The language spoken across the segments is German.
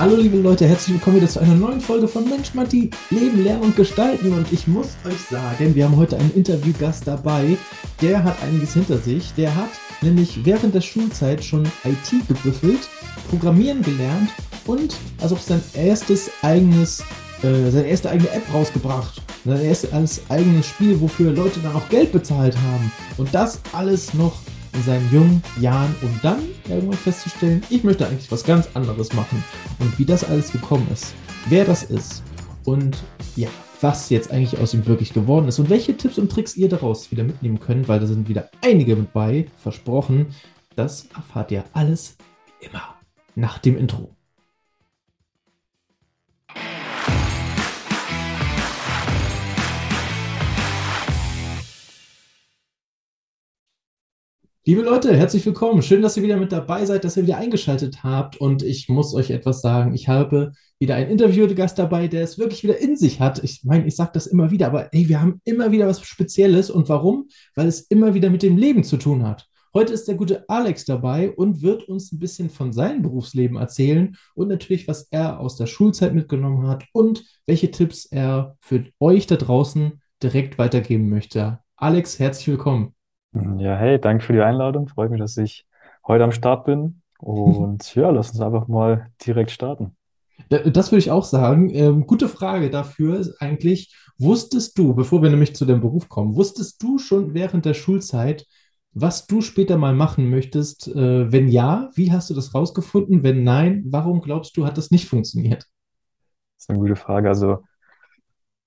Hallo liebe Leute, herzlich willkommen wieder zu einer neuen Folge von Mensch Matti, Leben, Lernen und Gestalten. Und ich muss euch sagen, wir haben heute einen Interviewgast dabei, der hat einiges hinter sich. Der hat nämlich während der Schulzeit schon IT gebüffelt, Programmieren gelernt und also sein erstes eigenes, äh, seine erste eigene App rausgebracht. Sein erstes eigenes Spiel, wofür Leute dann auch Geld bezahlt haben. Und das alles noch in seinen jungen Jahren, um dann irgendwann festzustellen, ich möchte eigentlich was ganz anderes machen. Und wie das alles gekommen ist, wer das ist und ja, was jetzt eigentlich aus ihm wirklich geworden ist und welche Tipps und Tricks ihr daraus wieder mitnehmen könnt, weil da sind wieder einige mit bei, versprochen. Das erfahrt ihr alles immer nach dem Intro. Liebe Leute, herzlich willkommen. Schön, dass ihr wieder mit dabei seid, dass ihr wieder eingeschaltet habt. Und ich muss euch etwas sagen. Ich habe wieder einen Interviewgast dabei, der es wirklich wieder in sich hat. Ich meine, ich sage das immer wieder, aber ey, wir haben immer wieder was Spezielles. Und warum? Weil es immer wieder mit dem Leben zu tun hat. Heute ist der gute Alex dabei und wird uns ein bisschen von seinem Berufsleben erzählen und natürlich, was er aus der Schulzeit mitgenommen hat und welche Tipps er für euch da draußen direkt weitergeben möchte. Alex, herzlich willkommen. Ja, hey, danke für die Einladung. Freut mich, dass ich heute am Start bin. Und ja, lass uns einfach mal direkt starten. Das würde ich auch sagen. Ähm, gute Frage dafür ist eigentlich, wusstest du, bevor wir nämlich zu dem Beruf kommen, wusstest du schon während der Schulzeit, was du später mal machen möchtest? Äh, wenn ja, wie hast du das rausgefunden? Wenn nein, warum glaubst du, hat das nicht funktioniert? Das ist eine gute Frage. Also,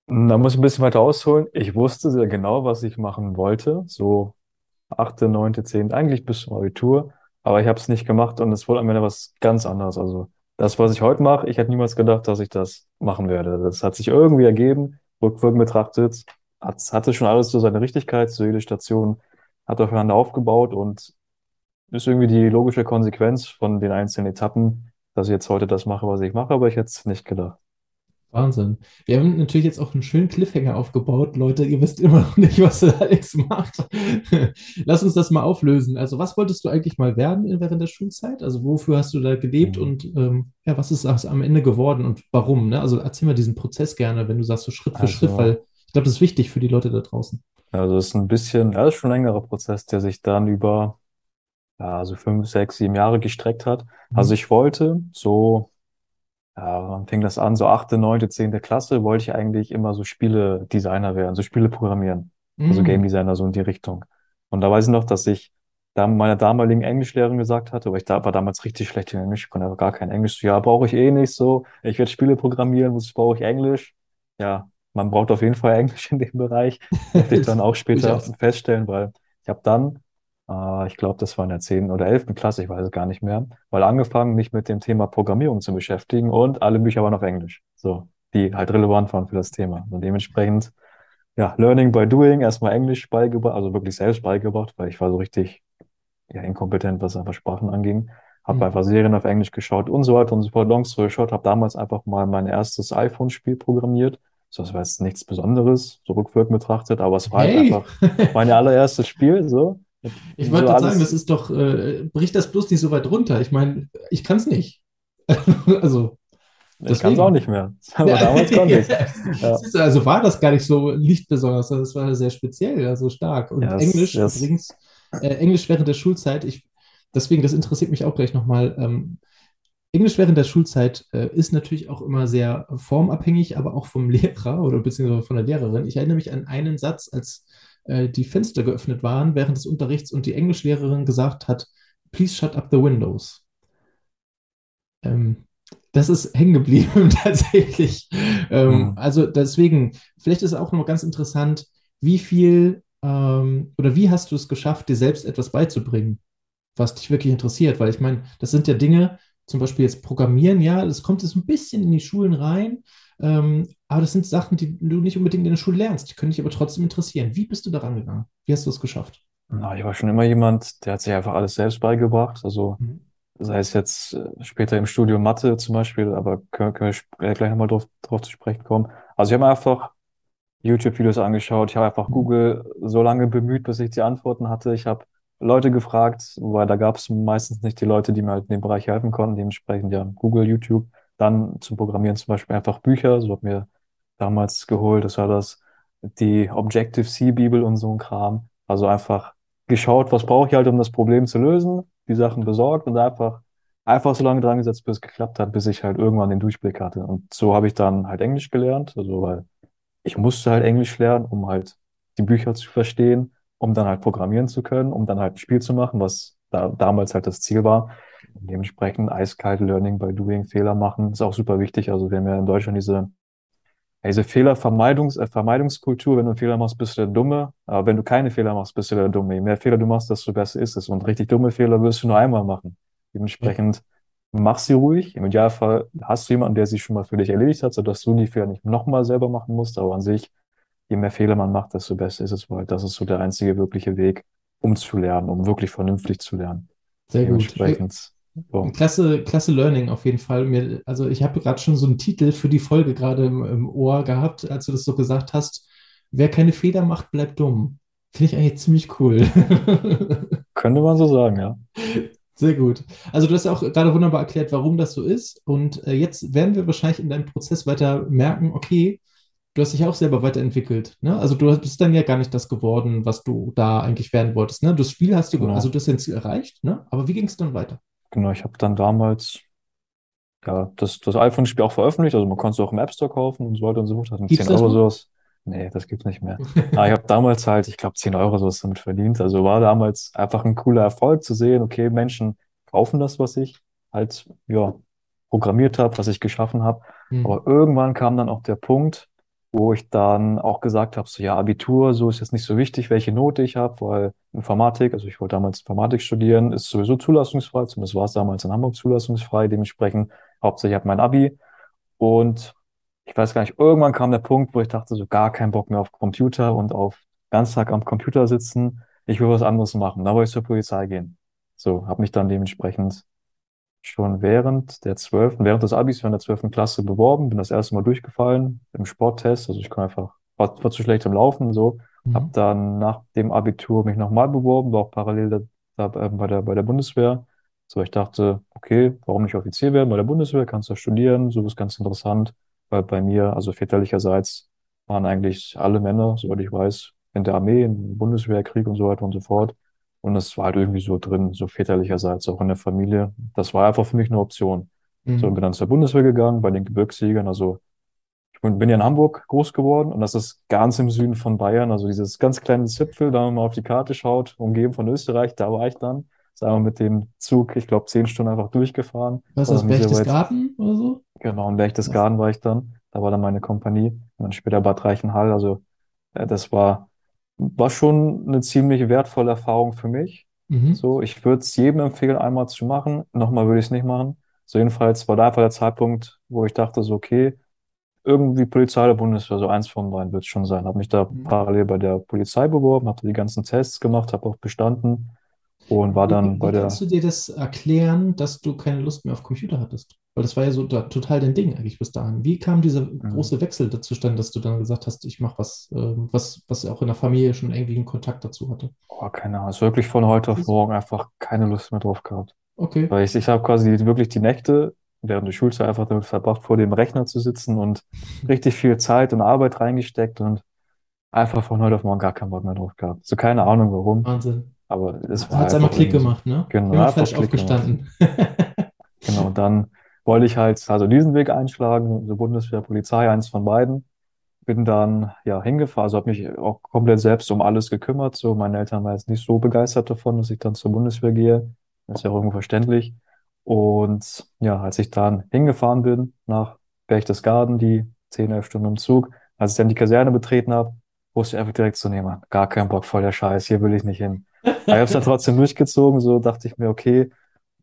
da muss ich ein bisschen weiter ausholen. Ich wusste sehr genau, was ich machen wollte. So achte, neunte, zehnte, eigentlich bis zum Abitur. Aber ich habe es nicht gemacht und es wurde am Ende was ganz anderes. Also das, was ich heute mache, ich hätte niemals gedacht, dass ich das machen werde. Das hat sich irgendwie ergeben, rückwirkend betrachtet, hat, hatte schon alles so seine Richtigkeit, so jede Station hat aufeinander aufgebaut und ist irgendwie die logische Konsequenz von den einzelnen Etappen, dass ich jetzt heute das mache, was ich mache, aber ich hätte es nicht gedacht. Wahnsinn. Wir haben natürlich jetzt auch einen schönen Cliffhanger aufgebaut. Leute, ihr wisst immer noch nicht, was Alex macht. Lass uns das mal auflösen. Also, was wolltest du eigentlich mal werden während der Schulzeit? Also, wofür hast du da gelebt Mhm. und ähm, ja, was ist am Ende geworden und warum? Ne? Also, erzähl mal diesen Prozess gerne, wenn du sagst, so Schritt für Schritt, Also, weil ich glaube, das ist wichtig für die Leute da draußen. also es ist ein bisschen, ja, das ist schon ein längerer Prozess, der sich dann über ja, also fünf, sechs, sieben Jahre gestreckt hat. Also Mhm. ich wollte so Ja, wann fing das an? So achte, neunte, zehnte Klasse wollte ich eigentlich immer so Spiele-Designer werden, so Spiele programmieren. Also Game Mhm. Designer, so in die Richtung. Und da weiß ich noch, dass ich da meiner damaligen Englischlehrerin gesagt hatte, weil ich da war damals richtig schlecht in Englisch, ich konnte aber gar kein Englisch. So, Ja, brauche ich eh nicht so. Ich werde Spiele programmieren, wozu brauche ich Englisch? Ja, man braucht auf jeden Fall Englisch in dem Bereich. Durfte ich dann auch später feststellen, weil ich habe dann äh, ich glaube, das war in der zehnten oder elften Klasse, ich weiß es gar nicht mehr, mal angefangen, mich mit dem Thema Programmierung zu beschäftigen und alle Bücher waren auf Englisch, so, die halt relevant waren für das Thema. Und dementsprechend, ja, Learning by Doing, erstmal Englisch beigebracht, also wirklich selbst beigebracht, weil ich war so richtig, ja, inkompetent, was einfach Sprachen anging. Habe Mhm. einfach Serien auf Englisch geschaut und so weiter und so fort. Long story short, habe damals einfach mal mein erstes iPhone-Spiel programmiert. So, das war jetzt nichts Besonderes, so rückwirkend betrachtet, aber es war halt Hey! einfach mein allererstes Spiel, so. Ich wollte So sagen, das ist doch, äh, bricht das bloß nicht so weit runter. Ich meine, ich kann es nicht. Also, ich kann es auch nicht mehr. Aber Ja, damals konnte ich Ja, du, also war das gar nicht so nicht besonders, das war sehr speziell, also stark. Und ja, es, Englisch ja, es, übrigens, äh, Englisch während der Schulzeit, ich, deswegen, das interessiert mich auch gleich nochmal. Ähm, Englisch während der Schulzeit äh, ist natürlich auch immer sehr formabhängig, aber auch vom Lehrer oder beziehungsweise von der Lehrerin. Ich erinnere mich an einen Satz, als äh, die Fenster geöffnet waren während des Unterrichts und die Englischlehrerin gesagt hat, Please shut up the windows. Ähm, das ist hängen geblieben tatsächlich. Ähm, hm. also deswegen, vielleicht ist auch nochmal ganz interessant, wie viel ähm, oder wie hast du es geschafft, dir selbst etwas beizubringen, was dich wirklich interessiert? Weil ich meine, das sind ja Dinge, zum Beispiel jetzt Programmieren, ja, das kommt jetzt ein bisschen in die Schulen rein, ähm, aber das sind Sachen, die du nicht unbedingt in der Schule lernst, die können dich aber trotzdem interessieren. Wie bist du daran gegangen? Wie hast du es geschafft? Na, ich war schon immer jemand, der hat sich einfach alles selbst beigebracht. Also Mhm. sei es jetzt äh, später im Studium Mathe zum Beispiel, aber können, können wir äh, gleich nochmal drauf, drauf zu sprechen kommen. Also ich habe mir einfach YouTube-Videos angeschaut. Ich habe einfach Mhm. Google so lange bemüht, bis ich die Antworten hatte. Ich habe Leute gefragt, weil da gab es meistens nicht die Leute, die mir halt in dem Bereich helfen konnten. Dementsprechend ja Google, YouTube. dann zum Programmieren zum Beispiel einfach Bücher, so hab mir damals geholt, das war das, die Objective-C-Bibel und so ein Kram. Also einfach geschaut, was brauche ich halt, um das Problem zu lösen, die Sachen besorgt und einfach, einfach so lange dran gesetzt, bis es geklappt hat, bis ich halt irgendwann den Durchblick hatte. Und so habe ich dann halt Englisch gelernt, also weil ich musste halt Englisch lernen, um halt die Bücher zu verstehen, um dann halt programmieren zu können, um dann halt ein Spiel zu machen, was da damals halt das Ziel war. Dementsprechend eiskalt Learning by Doing, Fehler machen, ist auch super wichtig. Also wir haben ja in Deutschland diese diese Fehlervermeidungs äh, Vermeidungskultur, wenn du einen Fehler machst, bist du der Dumme. Aber wenn du keine Fehler machst, bist du der Dumme. Je mehr Fehler du machst, desto besser ist es. Und richtig dumme Fehler wirst du nur einmal machen. Dementsprechend mach sie ruhig. Im Idealfall hast du jemanden, der sie schon mal für dich erledigt hat, sodass du die Fehler nicht nochmal selber machen musst. Aber an sich, je mehr Fehler man macht, desto besser ist es, weil das ist so der einzige wirkliche Weg, um zu lernen, um wirklich vernünftig zu lernen. Sehr gut. So. Klasse, klasse Learning auf jeden Fall. Mir, also ich habe gerade schon so einen Titel für die Folge gerade im, im Ohr gehabt, als du das so gesagt hast. Wer keine Fehler macht, bleibt dumm. Finde ich eigentlich ziemlich cool. Könnte man so sagen, ja. Sehr gut. Also du hast ja auch gerade wunderbar erklärt, warum das so ist. Und äh, jetzt werden wir wahrscheinlich in deinem Prozess weiter merken, okay, du hast dich auch selber weiterentwickelt. Ne? Also du bist dann ja gar nicht das geworden, was du da eigentlich werden wolltest. Ne? Das Spiel hast du, Genau. also du hast dein Ziel erreicht, ne? Aber wie ging es dann weiter? Genau, ich habe dann damals ja das, das iPhone-Spiel auch veröffentlicht. Also man konnte es auch im App Store kaufen und so weiter und so fort. Das sind Gibt's 10 das Euro sowas. Nee, das gibt's nicht mehr. Aber ich habe damals halt, ich glaube, 10 Euro sowas damit verdient. Also war damals einfach ein cooler Erfolg zu sehen, okay, Menschen kaufen das, was ich halt, ja, programmiert habe, was ich geschaffen habe. Hm. Aber irgendwann kam dann auch der Punkt, wo ich dann auch gesagt habe, so ja, Abitur, so ist jetzt nicht so wichtig, welche Note ich habe, weil Informatik, also ich wollte damals Informatik studieren, ist sowieso zulassungsfrei, zumindest war es damals in Hamburg zulassungsfrei, dementsprechend hauptsächlich habe mein Abi. Und ich weiß gar nicht, irgendwann kam der Punkt, wo ich dachte, so gar keinen Bock mehr auf Computer und auf ganz Tag am Computer sitzen. Ich will was anderes machen. Da wollte ich zur Polizei gehen. So, habe mich dann dementsprechend schon während der zwölften, während des Abis, während der zwölften Klasse beworben, bin das erste Mal durchgefallen im Sporttest. Also ich kann einfach, war, war zu schlecht im Laufen, so. Hab Mhm. dann nach dem Abitur mich nochmal beworben, war auch parallel da, da, äh, bei der, bei der Bundeswehr. So, ich dachte, okay, warum nicht Offizier werden bei der Bundeswehr? Kannst du studieren, so ist ganz interessant, weil bei mir, also väterlicherseits, waren eigentlich alle Männer, soweit ich weiß, in der Armee, im Bundeswehrkrieg und so weiter und so fort. Und das war halt irgendwie so drin, so väterlicherseits, auch in der Familie. Das war einfach für mich eine Option. So, Mhm. bin dann zur Bundeswehr gegangen, bei den Gebirgsjägern, also ich bin bin ja in Hamburg groß geworden und das ist ganz im Süden von Bayern, also dieses ganz kleine Zipfel, da man auf die Karte schaut, umgeben von Österreich, da war ich dann. Ist einmal mit dem Zug, ich glaube, zehn Stunden einfach durchgefahren. Was ist das, so. Berchtesgaden oder so? Genau, in Was? Berchtesgaden war ich dann. Da war dann meine Kompanie. Und dann später Bad Reichenhall. Also äh, das war, war schon eine ziemlich wertvolle Erfahrung für mich. Mhm. So, ich würde es jedem empfehlen, einmal zu machen. Nochmal würde ich es nicht machen. So jedenfalls war da einfach der Zeitpunkt, wo ich dachte, so, okay, irgendwie Polizei oder Bundeswehr, so eins von beiden wird es schon sein. Habe mich da Mhm. parallel bei der Polizei beworben, habe die ganzen Tests gemacht, habe auch bestanden und war dann wie bei wie kannst der, du dir das erklären, dass du keine Lust mehr auf Computer hattest? Weil das war ja so da, total dein Ding eigentlich bis dahin. Wie kam dieser Mhm. große Wechsel dazu stand, dass du dann gesagt hast, ich mache was, ähm, was, was auch in der Familie schon irgendwie einen Kontakt dazu hatte? oh, keine Ahnung, ist wirklich von heute auf morgen einfach keine Lust mehr drauf gehabt. Okay. Weil ich, ich habe quasi wirklich die Nächte während der Schulzeit einfach damit verbracht, vor dem Rechner zu sitzen und richtig viel Zeit und Arbeit reingesteckt und einfach von heute auf morgen gar keinen Bock mehr drauf gehabt. So keine Ahnung warum, Wahnsinn. Aber es Da war hat es einmal einfach Klick gemacht, ne? Genau, Klick gemacht. aufgestanden. Genau, und dann wollte ich halt also diesen Weg einschlagen, so Bundeswehr, Polizei, eins von beiden. Bin dann ja hingefahren, also habe mich auch komplett selbst um alles gekümmert. So, meine Eltern waren jetzt nicht so begeistert davon, dass ich dann zur Bundeswehr gehe. Das ist ja auch irgendwo verständlich. Und ja, als ich dann hingefahren bin nach Berchtesgaden, die 10, 11 Stunden im Zug, als ich dann die Kaserne betreten habe, wusste ich einfach direkt nee, Mann, gar keinen Bock, voll der Scheiß, hier will ich nicht hin. Ich habe es dann trotzdem durchgezogen, so dachte ich mir, okay,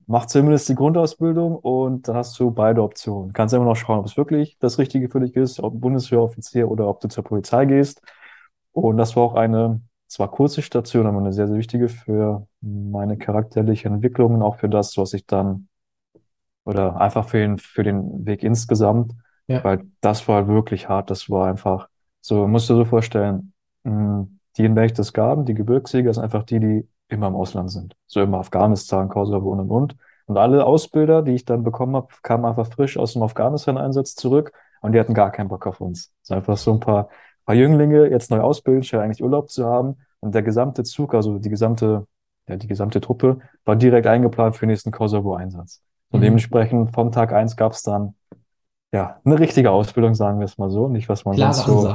mach zumindest die Grundausbildung und dann hast du beide Optionen. Kannst immer noch schauen, ob es wirklich das Richtige für dich ist, ob Bundeswehroffizier oder ob du zur Polizei gehst. Und das war auch eine zwar kurze Station, aber eine sehr, sehr wichtige für meine charakterliche Entwicklung und auch für das, was ich dann, oder einfach für den, für den Weg insgesamt, Ja. weil das war wirklich hart. Das war einfach, so, musst du dir so vorstellen, mh, die in Berchtesgaden, die Gebirgsjäger, sind einfach die, die immer im Ausland sind. So immer Afghanistan, Kosovo und und und. Und alle Ausbilder, die ich dann bekommen habe, kamen einfach frisch aus dem Afghanistan-Einsatz zurück und die hatten gar keinen Bock auf uns. Es sind einfach so ein paar, paar Jünglinge, jetzt neu ausbilden, statt eigentlich Urlaub zu haben. Und der gesamte Zug, also die gesamte, ja, die gesamte Truppe, war direkt eingeplant für den nächsten Kosovo-Einsatz. Und Mhm. dementsprechend vom Tag eins gab es dann ja eine richtige Ausbildung, sagen wir es mal so. Nicht, was man Klare sonst so,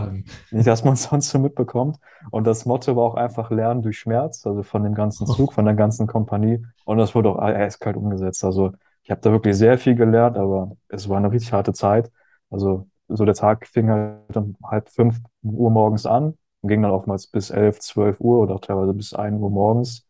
nicht, was man sonst so mitbekommt. Und das Motto war auch einfach Lernen durch Schmerz, also von dem ganzen Zug, von der ganzen Kompanie. Und das wurde auch eiskalt umgesetzt. Also ich habe da wirklich sehr viel gelernt, aber es war eine richtig harte Zeit. Also so der Tag fing halt um halb fünf Uhr morgens an und ging dann oftmals bis elf, zwölf Uhr oder auch teilweise bis ein Uhr morgens.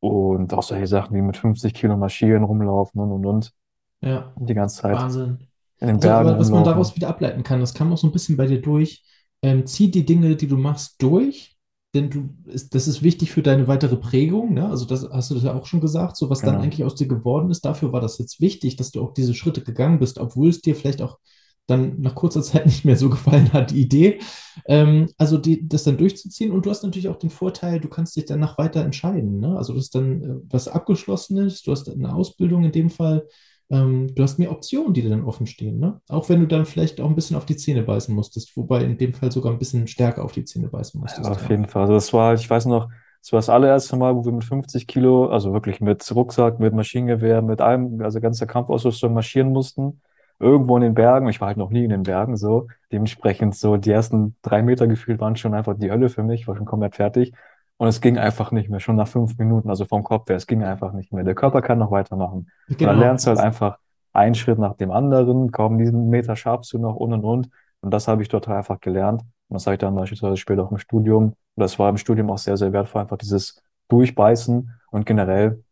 Und auch solche Sachen wie mit 50 Kilo marschieren, rumlaufen und und und. Ja, Die ganze Zeit Wahnsinn. Also, aber was man daraus wieder ableiten kann, das kam auch so ein bisschen bei dir durch. Ähm, zieh die Dinge, die du machst, durch, denn du, ist, das ist wichtig für deine weitere Prägung, ne? Also das hast du das ja auch schon gesagt, so was dann Genau. eigentlich aus dir geworden ist. Dafür war das jetzt wichtig, dass du auch diese Schritte gegangen bist, obwohl es dir vielleicht auch dann nach kurzer Zeit nicht mehr so gefallen hat, die Idee. Ähm, also die, das dann durchzuziehen und du hast natürlich auch den Vorteil, du kannst dich danach weiter entscheiden, ne? Also das ist dann äh, was Abgeschlossenes, du hast eine Ausbildung in dem Fall. Ähm, du hast mehr Optionen, die dir dann offen stehen, ne? Auch wenn du dann vielleicht auch ein bisschen auf die Zähne beißen musstest, wobei in dem Fall sogar ein bisschen stärker auf die Zähne beißen Ja, musstest, auf ja. jeden Fall. Also das war ich weiß noch, das war das allererste Mal, wo wir mit 50 Kilo, also wirklich mit Rucksack, mit Maschinengewehr, mit allem, also ganzer Kampfausrüstung marschieren mussten. Irgendwo in den Bergen. Ich war halt noch nie in den Bergen so. Dementsprechend so die ersten drei Meter gefühlt waren schon einfach die Hölle für mich. Ich war schon komplett fertig. Und es ging einfach nicht mehr, schon nach fünf Minuten, also vom Kopf her, es ging einfach nicht mehr. Der Körper kann noch weitermachen. Und dann Genau. lernst du halt einfach einen Schritt nach dem anderen, kaum diesen Meter schaffst du noch und und und. Und das habe ich dort halt einfach gelernt. Und das habe ich dann beispielsweise später auch im Studium. Und das war im Studium auch sehr, sehr wertvoll, einfach dieses Durchbeißen und generell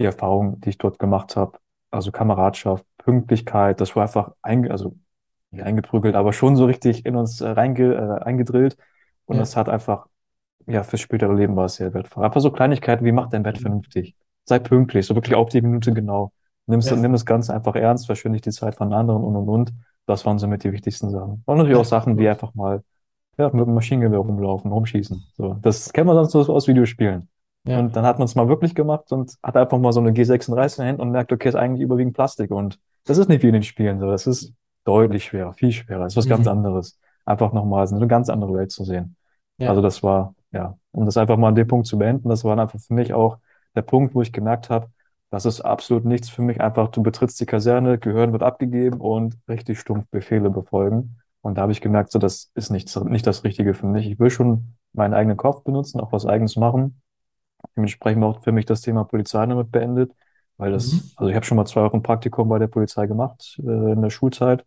die Erfahrung, die ich dort gemacht habe. Also Kameradschaft, Pünktlichkeit, das war einfach einge also nicht eingeprügelt, aber schon so richtig in uns äh, reinge äh, eingedrillt. Und Ja. das hat einfach, ja, fürs spätere Leben war es sehr wertvoll. Einfach so Kleinigkeiten wie mach dein Bett vernünftig. Sei pünktlich, so wirklich auf die Minute genau. Nimmst, Ja. nimm das Ganze einfach ernst, verschwende nicht die Zeit von anderen und und und. Das waren somit die wichtigsten Sachen. Und natürlich auch Sachen wie einfach mal, ja, mit dem Maschinengewehr rumlaufen, rumschießen. So, das kennt man sonst nur aus Videospielen. Ja. Und dann hat man es mal wirklich gemacht und hat einfach mal so eine G36 in der Hand und merkt, okay, ist eigentlich überwiegend Plastik. Und das ist nicht wie in den Spielen so. Das ist deutlich schwerer, viel schwerer. Das ist was ganz Mhm. anderes. Einfach nochmal so eine ganz andere Welt zu sehen. Also Ja. das war, ja, um das einfach mal an dem Punkt zu beenden, das war einfach für mich auch der Punkt, wo ich gemerkt habe, das ist absolut nichts für mich. Einfach, du betrittst die Kaserne, Gehirn wird abgegeben und richtig stumpf Befehle befolgen. Und da habe ich gemerkt, so, das ist nicht, nicht das Richtige für mich. Ich will schon meinen eigenen Kopf benutzen, auch was Eigenes machen. Dementsprechend auch für mich das Thema Polizei damit beendet, weil das, Mhm. also ich habe schon mal zwei Wochen Praktikum bei der Polizei gemacht, äh, in der Schulzeit.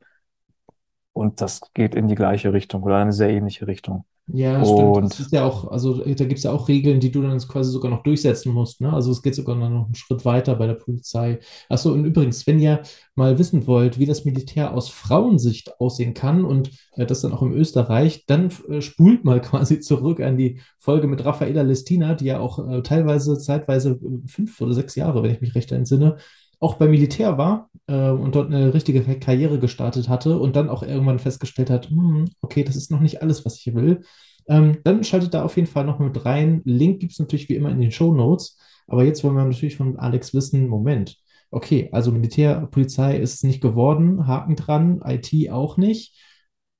Und das geht in die gleiche Richtung oder in eine sehr ähnliche Richtung. Ja, das stimmt. Es Und ist ja auch, also da gibt es ja auch Regeln, die du dann quasi sogar noch durchsetzen musst, ne? Also es geht sogar noch einen Schritt weiter bei der Polizei. Achso, und übrigens, wenn ihr mal wissen wollt, wie das Militär aus Frauensicht aussehen kann und äh, das dann auch im Österreich, dann äh, spult mal quasi zurück an die Folge mit Raffaella Lestina, die ja auch äh, teilweise, zeitweise äh, fünf oder sechs Jahre, wenn ich mich recht entsinne, auch beim Militär war äh, und dort eine richtige Karriere gestartet hatte und dann auch irgendwann festgestellt hat, hm, okay, das ist noch nicht alles, was ich will. Ähm, dann schaltet da auf jeden Fall noch mit rein. Link gibt es natürlich wie immer in den Show Notes. Aber jetzt wollen wir natürlich von Alex wissen, Moment, okay, also Militär, Polizei ist es nicht geworden, Haken dran, IT auch nicht.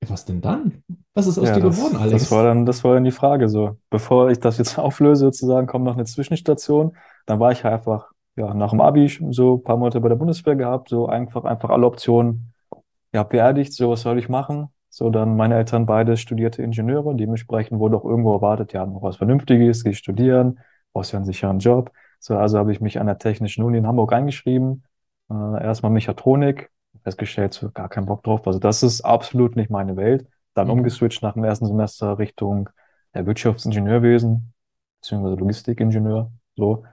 Was denn dann? Was ist aus ja, dir geworden, das, das war Alex? dann, das war dann die Frage so. Bevor ich das jetzt auflöse, sozusagen, kommt noch eine Zwischenstation. Dann war ich einfach, ja, nach dem Abi so ein paar Monate bei der Bundeswehr gehabt, so einfach, einfach alle Optionen, ja, beerdigt, so was soll ich machen? So, dann meine Eltern beide studierte Ingenieure, dementsprechend wurde auch irgendwo erwartet, ja, noch was Vernünftiges, geh studieren, brauchst ja einen sicheren Job. So, also habe ich mich an der Technischen Uni in Hamburg eingeschrieben, äh, erstmal Mechatronik, festgestellt, so gar keinen Bock drauf. Also das ist absolut nicht meine Welt. Dann Mhm. umgeswitcht nach dem ersten Semester Richtung ja, Wirtschaftsingenieurwesen, beziehungsweise Logistikingenieur, so.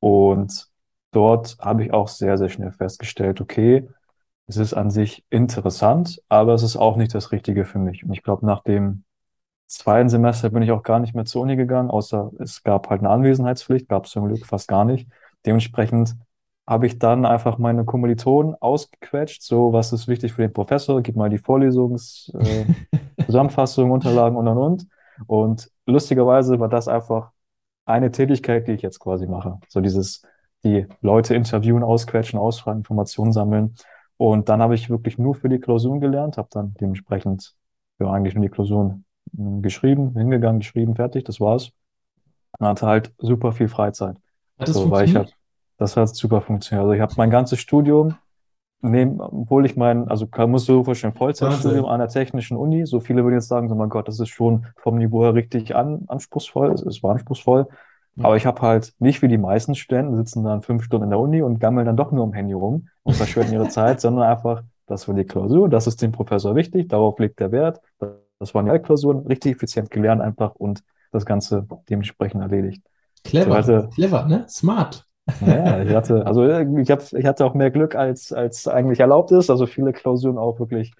Und dort habe ich auch sehr, sehr schnell festgestellt, okay, es ist an sich interessant, aber es ist auch nicht das Richtige für mich. Und ich glaube, nach dem zweiten Semester bin ich auch gar nicht mehr zur Uni gegangen, außer es gab halt eine Anwesenheitspflicht, gab es zum Glück fast gar nicht. Dementsprechend habe ich dann einfach meine Kommilitonen ausgequetscht, so was ist wichtig für den Professor, gib mal die Vorlesungs, äh, Zusammenfassung, Unterlagen und und und. Und lustigerweise war das einfach eine Tätigkeit, die ich jetzt quasi mache. So dieses die Leute interviewen, ausquetschen, ausfragen, Informationen sammeln. Und dann habe ich wirklich nur für die Klausuren gelernt, habe dann dementsprechend ja, eigentlich nur die Klausuren hm, geschrieben, hingegangen, geschrieben, fertig, das war's. Und hatte halt super viel Freizeit. Hat das So, weil ich funktioniert? halt, das hat super funktioniert. Also ich habe mein ganzes Studium, neben, obwohl ich mein, also kann, du dir vorstellen, Vollzeitstudium an der Technischen Uni, so viele würden jetzt sagen, so mein Gott, das ist schon vom Niveau her richtig an, anspruchsvoll, es, es war anspruchsvoll. Ja. Aber ich habe halt nicht wie die meisten Studenten sitzen dann fünf Stunden in der Uni und gammeln dann doch nur am Handy rum und verschwenden ihre Zeit, sondern einfach, das war die Klausur, das ist dem Professor wichtig, darauf legt der Wert. Das waren die Klausuren, richtig effizient gelernt einfach und das Ganze dementsprechend erledigt. Clever, hatte, clever, ne? Smart. naja, ich hatte, also ich hab, ich hatte auch mehr Glück, als, als eigentlich erlaubt ist. Also viele Klausuren auch wirklich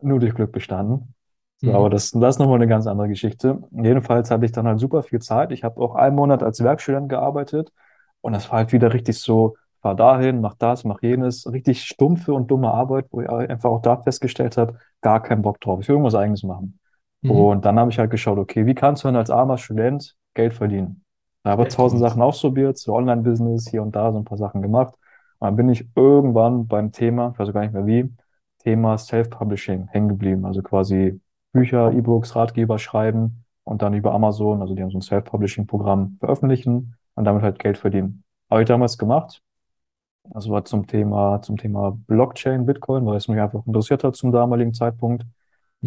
nur durch Glück bestanden. So, aber Mhm. das, das ist nochmal eine ganz andere Geschichte. Jedenfalls hatte ich dann halt super viel Zeit. Ich habe auch einen Monat als Werkstudent gearbeitet und das war halt wieder richtig so, fahr dahin, mach das, mach jenes. Richtig stumpfe und dumme Arbeit, wo ich einfach auch da festgestellt habe, gar keinen Bock drauf. Ich will irgendwas Eigenes machen. Mhm. Und dann habe ich halt geschaut, okay, wie kannst du denn als armer Student Geld verdienen? Da habe ich tausend Sachen ausprobiert, so Online-Business, hier und da so ein paar Sachen gemacht. Und dann bin ich irgendwann beim Thema, ich weiß gar nicht mehr wie, Thema Self-Publishing hängen geblieben. Also quasi Bücher, E-Books, Ratgeber schreiben und dann über Amazon, also die haben so ein Self-Publishing-Programm veröffentlichen und damit halt Geld verdienen. Habe ich damals gemacht. Also war zum Thema, zum Thema Blockchain, Bitcoin, weil es mich einfach interessiert hat zum damaligen Zeitpunkt.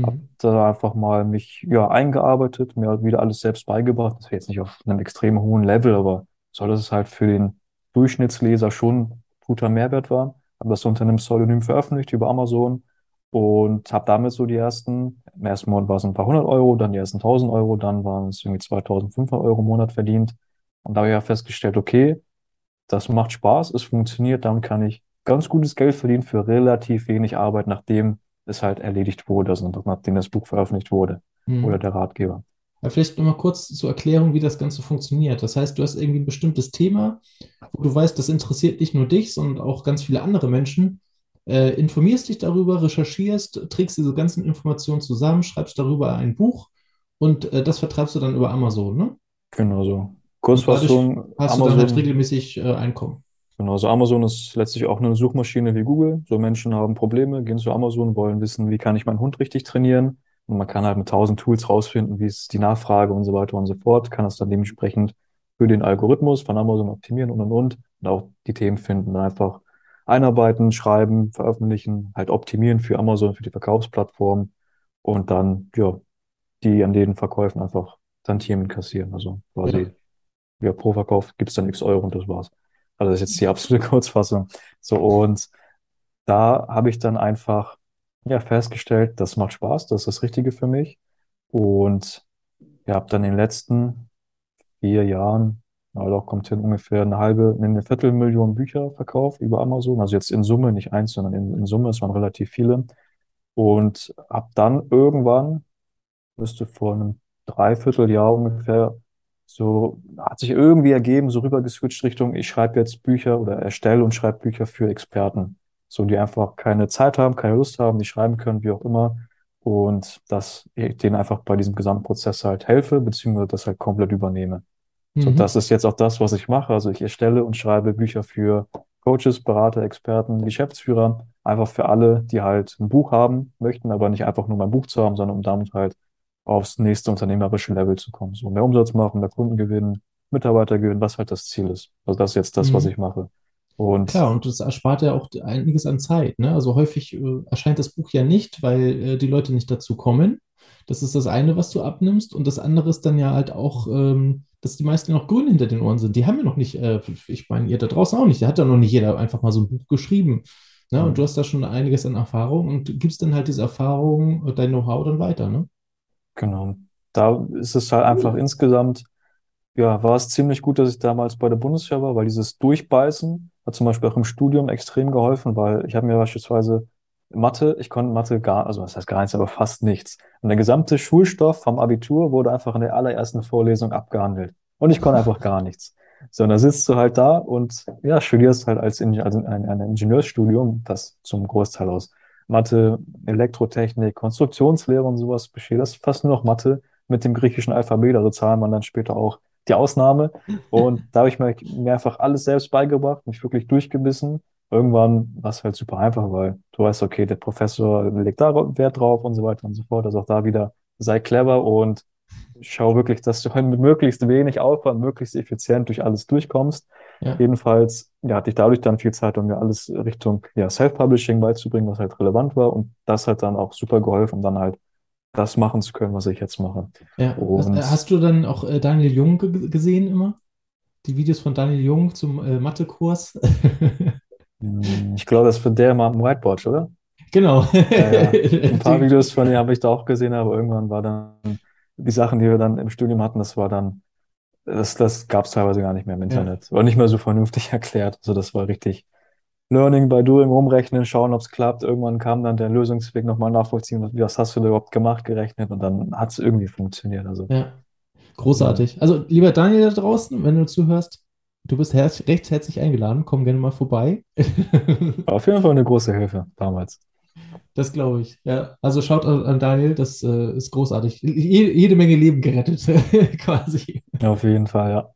Hab Mhm. da einfach mal mich ja eingearbeitet, mir halt wieder alles selbst beigebracht. Das wäre jetzt nicht auf einem extrem hohen Level, aber so, dass es halt für den Durchschnittsleser schon guter Mehrwert war. Habe das unter einem Pseudonym veröffentlicht über Amazon und habe damit so die ersten, im ersten Monat war es ein paar hundert Euro, dann die ersten tausend Euro, dann waren es irgendwie 2500 Euro im Monat verdient. Und da habe ich ja festgestellt, okay, das macht Spaß, es funktioniert, damit kann ich ganz gutes Geld verdienen für relativ wenig Arbeit, nachdem es halt erledigt wurde, also nachdem das Buch veröffentlicht wurde oder Mhm. der Ratgeber. Aber vielleicht nochmal kurz zur Erklärung, wie das Ganze funktioniert. Das heißt, du hast irgendwie ein bestimmtes Thema, wo du weißt, das interessiert nicht nur dich, sondern auch ganz viele andere Menschen. Äh, informierst dich darüber, recherchierst, trägst diese ganzen Informationen zusammen, schreibst darüber ein Buch und äh, das vertreibst du dann über Amazon, ne? Genau so. Kurzfassung, hast du dann halt Amazon, regelmäßig äh, Einkommen. genau, so Amazon ist letztlich auch eine Suchmaschine wie Google. So Menschen haben Probleme, gehen zu Amazon, wollen wissen, wie kann ich meinen Hund richtig trainieren. Und man kann halt mit tausend Tools rausfinden, wie ist die Nachfrage und so weiter und so fort, kann das dann dementsprechend für den Algorithmus von Amazon optimieren und und und und auch die Themen finden, einfach einarbeiten, schreiben, veröffentlichen, halt optimieren für Amazon, für die Verkaufsplattform und dann, ja, die an den Verkäufen einfach Tantiemen kassieren. Also Ja. quasi, ja, pro Verkauf gibt es dann x Euro und das war's. Also das ist jetzt die absolute Kurzfassung. So, und da habe ich dann einfach, ja, festgestellt, das macht Spaß, das ist das Richtige für mich. Und ja, habe dann in den letzten vier Jahren, ja, doch kommt hin ungefähr eine halbe, eine Viertelmillion Bücher verkauft über Amazon. Also jetzt in Summe, nicht eins, sondern in, in Summe, es waren relativ viele. Und habe dann irgendwann, müsste vor einem Dreivierteljahr ungefähr, so hat sich irgendwie ergeben, so rüber geswitcht Richtung, ich schreibe jetzt Bücher oder erstelle und schreibe Bücher für Experten. So, die einfach keine Zeit haben, keine Lust haben, die schreiben können, wie auch immer. Und dass ich denen einfach bei diesem gesamten Prozess halt helfe, beziehungsweise das halt komplett übernehme. So, Mhm. das ist jetzt auch das, was ich mache. Also ich erstelle und schreibe Bücher für Coaches, Berater, Experten, Geschäftsführer, einfach für alle, die halt ein Buch haben möchten, aber nicht einfach nur mein Buch zu haben, sondern um damit halt aufs nächste unternehmerische Level zu kommen. So mehr Umsatz machen, mehr Kunden gewinnen, Mitarbeiter gewinnen, was halt das Ziel ist. Also das ist jetzt das, was Mhm. ich mache. Und Klar, und das erspart ja auch einiges an Zeit, ne? Also häufig äh, erscheint das Buch ja nicht, weil äh, die Leute nicht dazu kommen. Das ist das eine, was du abnimmst. Und das andere ist dann ja halt auch, ähm, dass die meisten noch grün hinter den Ohren sind. Die haben ja noch nicht, äh, ich meine, ihr da draußen auch nicht. Da hat ja noch nicht jeder einfach mal so ein Buch geschrieben. Ne? Und du hast da schon einiges an Erfahrung und gibst dann halt diese Erfahrung, dein Know-how dann weiter, ne? genau, da ist es halt einfach Cool. insgesamt Ja, war es ziemlich gut, dass ich damals bei der Bundeswehr war, weil dieses Durchbeißen hat zum Beispiel auch im Studium extrem geholfen, weil ich habe mir beispielsweise Mathe, ich konnte Mathe gar, also das heißt gar nichts, aber fast nichts. Und der gesamte Schulstoff vom Abitur wurde einfach in der allerersten Vorlesung abgehandelt. Und ich konnte einfach gar nichts. So, und da sitzt du halt da und ja, studierst halt als, Inge also ein, ein Ingenieursstudium, das zum Großteil aus Mathe, Elektrotechnik, Konstruktionslehre und sowas besteht. Das ist fast nur noch Mathe mit dem griechischen Alphabet, also zahlen man dann später auch die Ausnahme. Und da habe ich mir, mir einfach alles selbst beigebracht, mich wirklich durchgebissen. Irgendwann war es halt super einfach, weil du weißt, okay, der Professor legt da Wert drauf und so weiter und so fort. Also auch da wieder sei clever und schau wirklich, dass du halt mit möglichst wenig Aufwand, möglichst effizient durch alles durchkommst. Ja. Jedenfalls, ja, hatte ich dadurch dann viel Zeit, um mir alles Richtung ja, Self-Publishing beizubringen, was halt relevant war. Und das hat dann auch super geholfen, um dann halt das machen zu können, was ich jetzt mache. Ja. Hast, Und äh, hast du dann auch äh, Daniel Jung ge gesehen immer? Die Videos von Daniel Jung zum äh, Mathekurs? mh, ich glaube, das wird der mal am Whiteboard, oder? Genau. Ja, ja. Ein paar Videos von ihm habe ich da auch gesehen, aber irgendwann war dann die Sachen, die wir dann im Studium hatten, das war dann, das, das gab es teilweise gar nicht mehr im ja. Internet. War nicht mehr so vernünftig erklärt. Also das war richtig Learning by Doing, rumrechnen, schauen, ob es klappt. Irgendwann kam dann der Lösungsweg nochmal nachvollziehen, was, was hast du da überhaupt gemacht, gerechnet und dann hat es irgendwie funktioniert. Also, Ja. ja. Großartig. Also, lieber Daniel da draußen, wenn du zuhörst, du bist her recht herzlich eingeladen. Komm gerne mal vorbei. War auf jeden Fall eine große Hilfe damals. Das glaube ich. Ja, also schaut an, an Daniel, das äh, ist großartig. Je, jede Menge Leben gerettet, quasi. Auf jeden Fall, ja.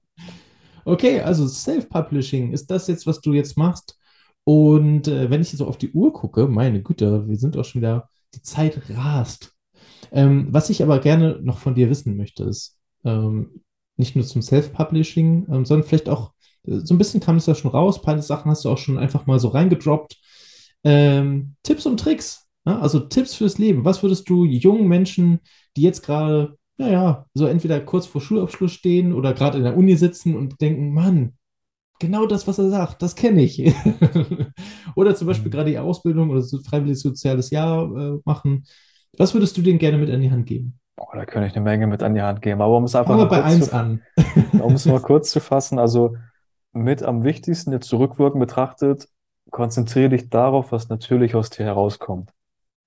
Okay, also Self-Publishing, ist das jetzt, was du jetzt machst? Und äh, wenn ich so auf die Uhr gucke, meine Güte, wir sind auch schon wieder, die Zeit rast. Ähm, was ich aber gerne noch von dir wissen möchte, ist ähm, nicht nur zum Self-Publishing, ähm, sondern vielleicht auch, äh, so ein bisschen kam es ja schon raus, ein paar Sachen hast du auch schon einfach mal so reingedroppt. Ähm, Tipps und Tricks, ja? Also Tipps fürs Leben. Was würdest du jungen Menschen, die jetzt gerade, naja, so entweder kurz vor Schulabschluss stehen oder gerade in der Uni sitzen und denken, Mann, genau das, was er sagt, das kenne ich. Oder zum Beispiel Mhm. gerade die Ausbildung oder so freiwilliges soziales Jahr äh, machen. Was würdest du denen gerne mit an die Hand geben? Boah, da könnte ich eine Menge mit an die Hand geben. Aber um es einfach mal kurz zu, um es mal kurz zu fassen, also mit am wichtigsten jetzt zurückwirkend betrachtet, konzentriere dich darauf, was natürlich aus dir herauskommt.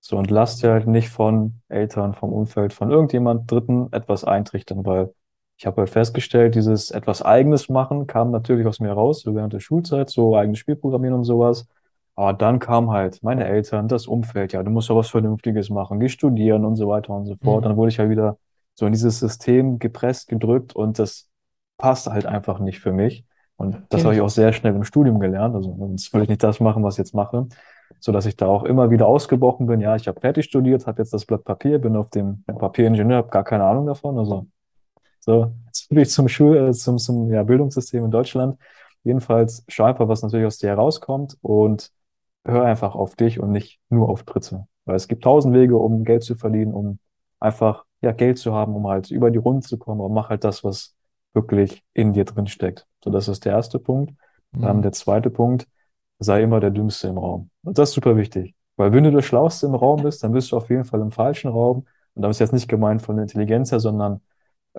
So, und lass dir halt nicht von Eltern, vom Umfeld, von irgendjemand Dritten etwas eintrichtern, weil ich habe halt festgestellt, dieses etwas Eigenes machen kam natürlich aus mir raus, so während der Schulzeit, so eigenes Spielprogrammieren und sowas. Aber dann kam halt meine Eltern, das Umfeld, ja, du musst doch was Vernünftiges machen, geh studieren und so weiter und so fort. Hm. Dann wurde ich halt wieder so in dieses System gepresst, gedrückt und das passt halt einfach nicht für mich. Und Ja, das habe ich auch sehr schnell im Studium gelernt. Also sonst würde ich nicht das machen, was ich jetzt mache so dass ich da auch immer wieder ausgebrochen bin. Ja, ich habe fertig studiert, habe jetzt das Blatt Papier, bin auf dem Papieringenieur, habe gar keine Ahnung davon. Also so, jetzt bin ich zum Schul, äh, zum, zum ja, Bildungssystem in Deutschland. Jedenfalls einfach, was natürlich aus dir herauskommt und hör einfach auf dich und nicht nur auf Dritte. Weil es gibt tausend Wege, um Geld zu verdienen, um einfach ja, Geld zu haben, um halt über die Runden zu kommen. Aber mach halt das, was wirklich in dir drin steckt. So, das ist der erste Punkt. Dann Hm. der zweite Punkt sei immer der Dümmste im Raum. Und das ist super wichtig. Weil wenn du der Schlauste im Raum bist, dann bist du auf jeden Fall im falschen Raum. Und da ist jetzt nicht gemeint von der Intelligenz her, sondern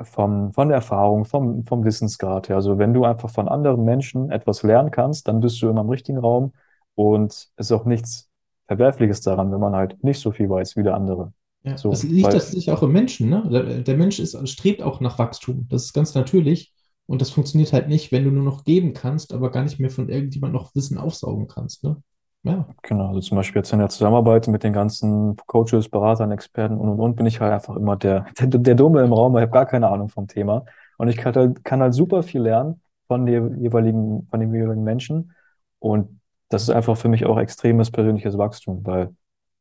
vom, von der Erfahrung, vom, vom Wissensgrad her. Also wenn du einfach von anderen Menschen etwas lernen kannst, dann bist du immer im richtigen Raum. Und es ist auch nichts Verwerfliches daran, wenn man halt nicht so viel weiß wie der andere. Ja, es So, liegt weil, tatsächlich auch im Menschen, ne? Der, der Mensch ist, strebt auch nach Wachstum. Das ist ganz natürlich. Und das funktioniert halt nicht, wenn du nur noch geben kannst, aber gar nicht mehr von irgendjemand noch Wissen aufsaugen kannst, ne? Ja. genau, also zum Beispiel jetzt in der Zusammenarbeit mit den ganzen Coaches, Beratern, Experten und und und bin ich halt einfach immer der, der, der Dumme im Raum, weil ich habe gar keine Ahnung vom Thema. Und ich kann halt, kann halt super viel lernen von den jeweiligen, von den jeweiligen Menschen. Und das ist einfach für mich auch extremes persönliches Wachstum, weil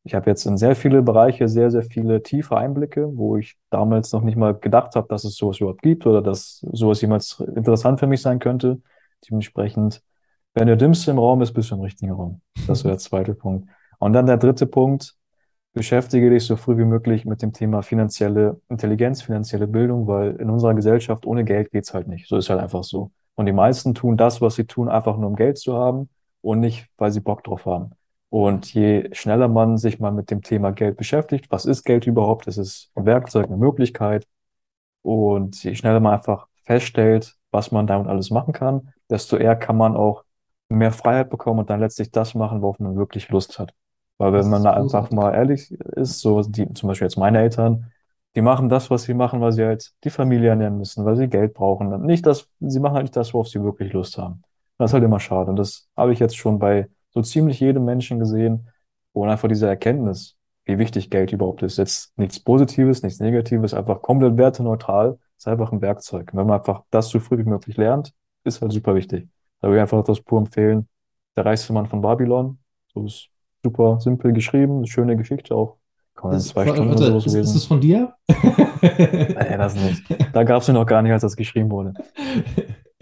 ich habe jetzt in sehr viele Bereiche sehr, sehr viele tiefe Einblicke, wo ich damals noch nicht mal gedacht habe, dass es sowas überhaupt gibt oder dass sowas jemals interessant für mich sein könnte. Dementsprechend, wenn der Dümmste im Raum ist, bist du im richtigen Raum. Das wäre der zweite Punkt. Und dann der dritte Punkt, beschäftige dich so früh wie möglich mit dem Thema finanzielle Intelligenz, finanzielle Bildung, weil in unserer Gesellschaft ohne Geld geht's halt nicht. So ist halt einfach so. Und die meisten tun das, was sie tun, einfach nur um Geld zu haben und nicht, weil sie Bock drauf haben. Und je schneller man sich mal mit dem Thema Geld beschäftigt, was ist Geld überhaupt? Es ist ein Werkzeug, eine Möglichkeit. Und je schneller man einfach feststellt, was man damit alles machen kann, desto eher kann man auch mehr Freiheit bekommen und dann letztlich das machen, worauf man wirklich Lust hat. Weil wenn man da einfach mal ehrlich ist, so die, zum Beispiel jetzt meine Eltern, die machen das, was sie machen, weil sie halt die Familie ernähren müssen, weil sie Geld brauchen. Und Nicht das, sie machen halt nicht das, worauf sie wirklich Lust haben. Das ist halt immer schade. Und das habe ich jetzt schon bei so ziemlich jedem Menschen gesehen. Und einfach diese Erkenntnis, wie wichtig Geld überhaupt ist. Jetzt nichts Positives, nichts Negatives, einfach komplett werteneutral. ist einfach ein Werkzeug. Und wenn man einfach das so früh wie möglich lernt, ist halt super wichtig. Da würde ich einfach das Buch empfehlen. Der reichste Mann von Babylon. So ist super simpel geschrieben, schöne Geschichte auch. Kann man in Das, zwei warte, Stunden oder sowas ist, ist es von dir? Nee, das nicht. Da gab es ihn noch gar nicht, als das geschrieben wurde.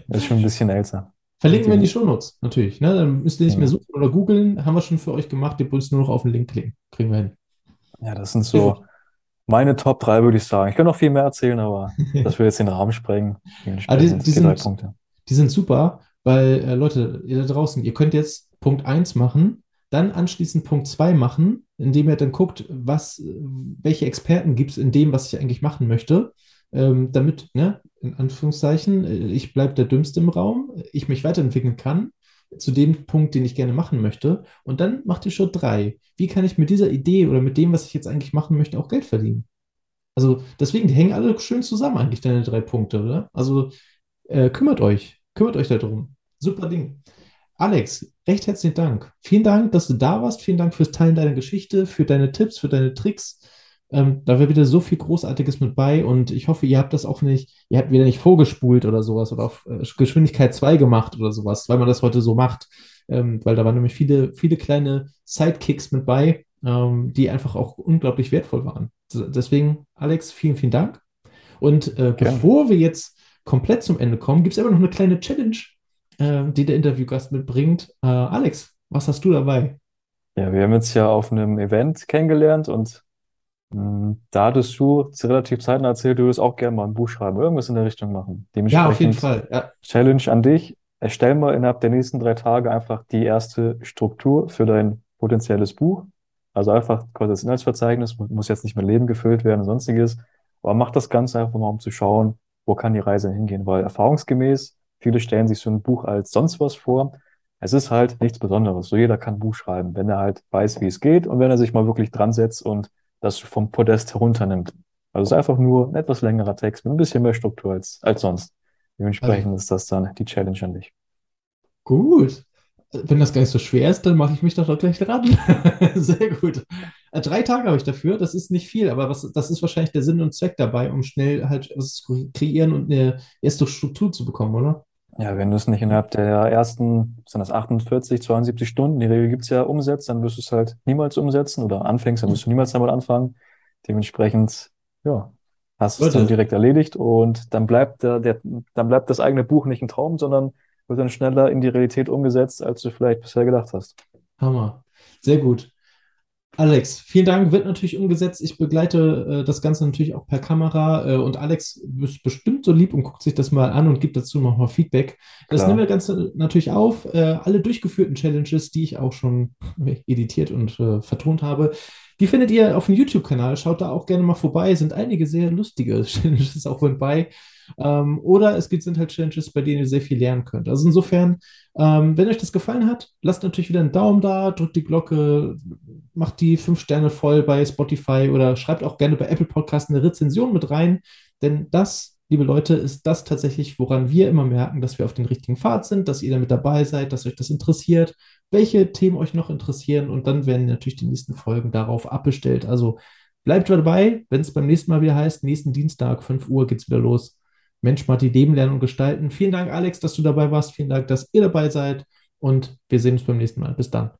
Das ist schon ein bisschen älter. Verlinken wir in die Shownotes, natürlich. Ne? Dann müsst ihr nicht mehr Ja. suchen oder googeln. Haben wir schon für euch gemacht. Ihr müsst nur noch auf den Link klicken. Kriegen wir hin. Ja, das sind so meine Top 3, würde ich sagen. Ich kann noch viel mehr erzählen, aber das würde jetzt den Rahmen sprengen. Aber die, die sind, Punkte. die sind super, weil, äh, Leute, ihr da draußen, ihr könnt jetzt Punkt 1 machen, dann anschließend Punkt 2 machen, indem ihr dann guckt, was, welche Experten gibt es in dem, was ich eigentlich machen möchte, ähm, damit, ne, in Anführungszeichen, äh, ich bleibe der Dümmste im Raum, ich mich weiterentwickeln kann zu dem Punkt, den ich gerne machen möchte. Und dann macht ihr Schritt 3. Wie kann ich mit dieser Idee oder mit dem, was ich jetzt eigentlich machen möchte, auch Geld verdienen? Also deswegen, die hängen alle schön zusammen eigentlich, deine drei Punkte, oder? Also äh, kümmert euch, kümmert euch darum. Super Ding. Alex, recht herzlichen Dank. Vielen Dank, dass du da warst. Vielen Dank fürs Teilen deiner Geschichte, für deine Tipps, für deine Tricks. Ähm, da war wieder so viel Großartiges mit bei und ich hoffe, ihr habt das auch nicht, ihr habt wieder nicht vorgespult oder sowas oder auf äh, Geschwindigkeit 2 gemacht oder sowas, weil man das heute so macht. Ähm, weil da waren nämlich viele, viele kleine Sidekicks mit bei, ähm, die einfach auch unglaublich wertvoll waren. Deswegen, Alex, vielen, vielen Dank. Und äh, bevor wir jetzt komplett zum Ende kommen, gibt es aber noch eine kleine Challenge, äh, die der Interviewgast mitbringt. Äh, Alex, was hast du dabei? Ja, wir haben uns ja auf einem Event kennengelernt und da hattest du relativ zeitnah erzählt, du würdest auch gerne mal ein Buch schreiben, irgendwas in der Richtung machen. Ja, auf jeden Fall. Ja, Challenge an dich. Erstell mal innerhalb der nächsten drei Tage einfach die erste Struktur für dein potenzielles Buch. Also einfach quasi das Inhaltsverzeichnis, mu- muss jetzt nicht mit Leben gefüllt werden und sonstiges. Aber mach das Ganze einfach mal, um zu schauen, wo kann die Reise hingehen. Weil erfahrungsgemäß, viele stellen sich so ein Buch als sonst was vor. Es ist halt nichts Besonderes. So jeder kann ein Buch schreiben, wenn er halt weiß, wie es geht und wenn er sich mal wirklich dran setzt und das vom Podest herunternimmt. Also es ist einfach nur ein etwas längerer Text mit ein bisschen mehr Struktur als, als sonst. Dementsprechend ist das dann die Challenge an dich. gut. Wenn das gar nicht so schwer ist, dann mache ich mich doch doch gleich ran. Sehr gut. Äh, Drei Tage habe ich dafür. Das ist nicht viel, aber was, das ist wahrscheinlich der Sinn und Zweck dabei, um schnell halt was zu kreieren und eine erste Struktur zu bekommen, oder? Ja, wenn du es nicht innerhalb der ersten, sind das 48, 72 Stunden, die Regel gibt's ja, umsetzt, dann wirst du es halt niemals umsetzen oder anfängst, dann wirst du niemals damit anfangen. Dementsprechend, ja, hast du es dann direkt erledigt und dann bleibt der, der, dann bleibt das eigene Buch nicht ein Traum, sondern wird dann schneller in die Realität umgesetzt, als du vielleicht bisher gedacht hast. Hammer. Sehr gut. Alex, vielen Dank. Wird natürlich umgesetzt. Ich begleite äh, das Ganze natürlich auch per Kamera. Äh, und Alex ist bestimmt so lieb und guckt sich das mal an und gibt dazu nochmal Feedback. Das Klar. nehmen wir ganz natürlich auf. Äh, alle durchgeführten Challenges, die ich auch schon editiert und äh, vertont habe, die findet ihr auf dem YouTube-Kanal. Schaut da auch gerne mal vorbei. Sind einige sehr lustige Challenges auch mit bei. Ähm, oder es gibt, sind halt Challenges, bei denen ihr sehr viel lernen könnt. Also insofern, ähm, wenn euch das gefallen hat, lasst natürlich wieder einen Daumen da, drückt die Glocke, macht die fünf Sterne voll bei Spotify oder schreibt auch gerne bei Apple Podcasts eine Rezension mit rein. Denn das, liebe Leute, ist das tatsächlich, woran wir immer merken, dass wir auf den richtigen Pfad sind, dass ihr damit dabei seid, dass euch das interessiert, welche Themen euch noch interessieren. Und dann werden natürlich die nächsten Folgen darauf abbestellt. Also bleibt dabei, wenn es beim nächsten Mal wieder heißt, nächsten Dienstag, 5 Uhr geht es wieder los. Mensch, Marti, Leben lernen und gestalten. Vielen Dank, Alex, dass du dabei warst. Vielen Dank, dass ihr dabei seid. Und wir sehen uns beim nächsten Mal. Bis dann.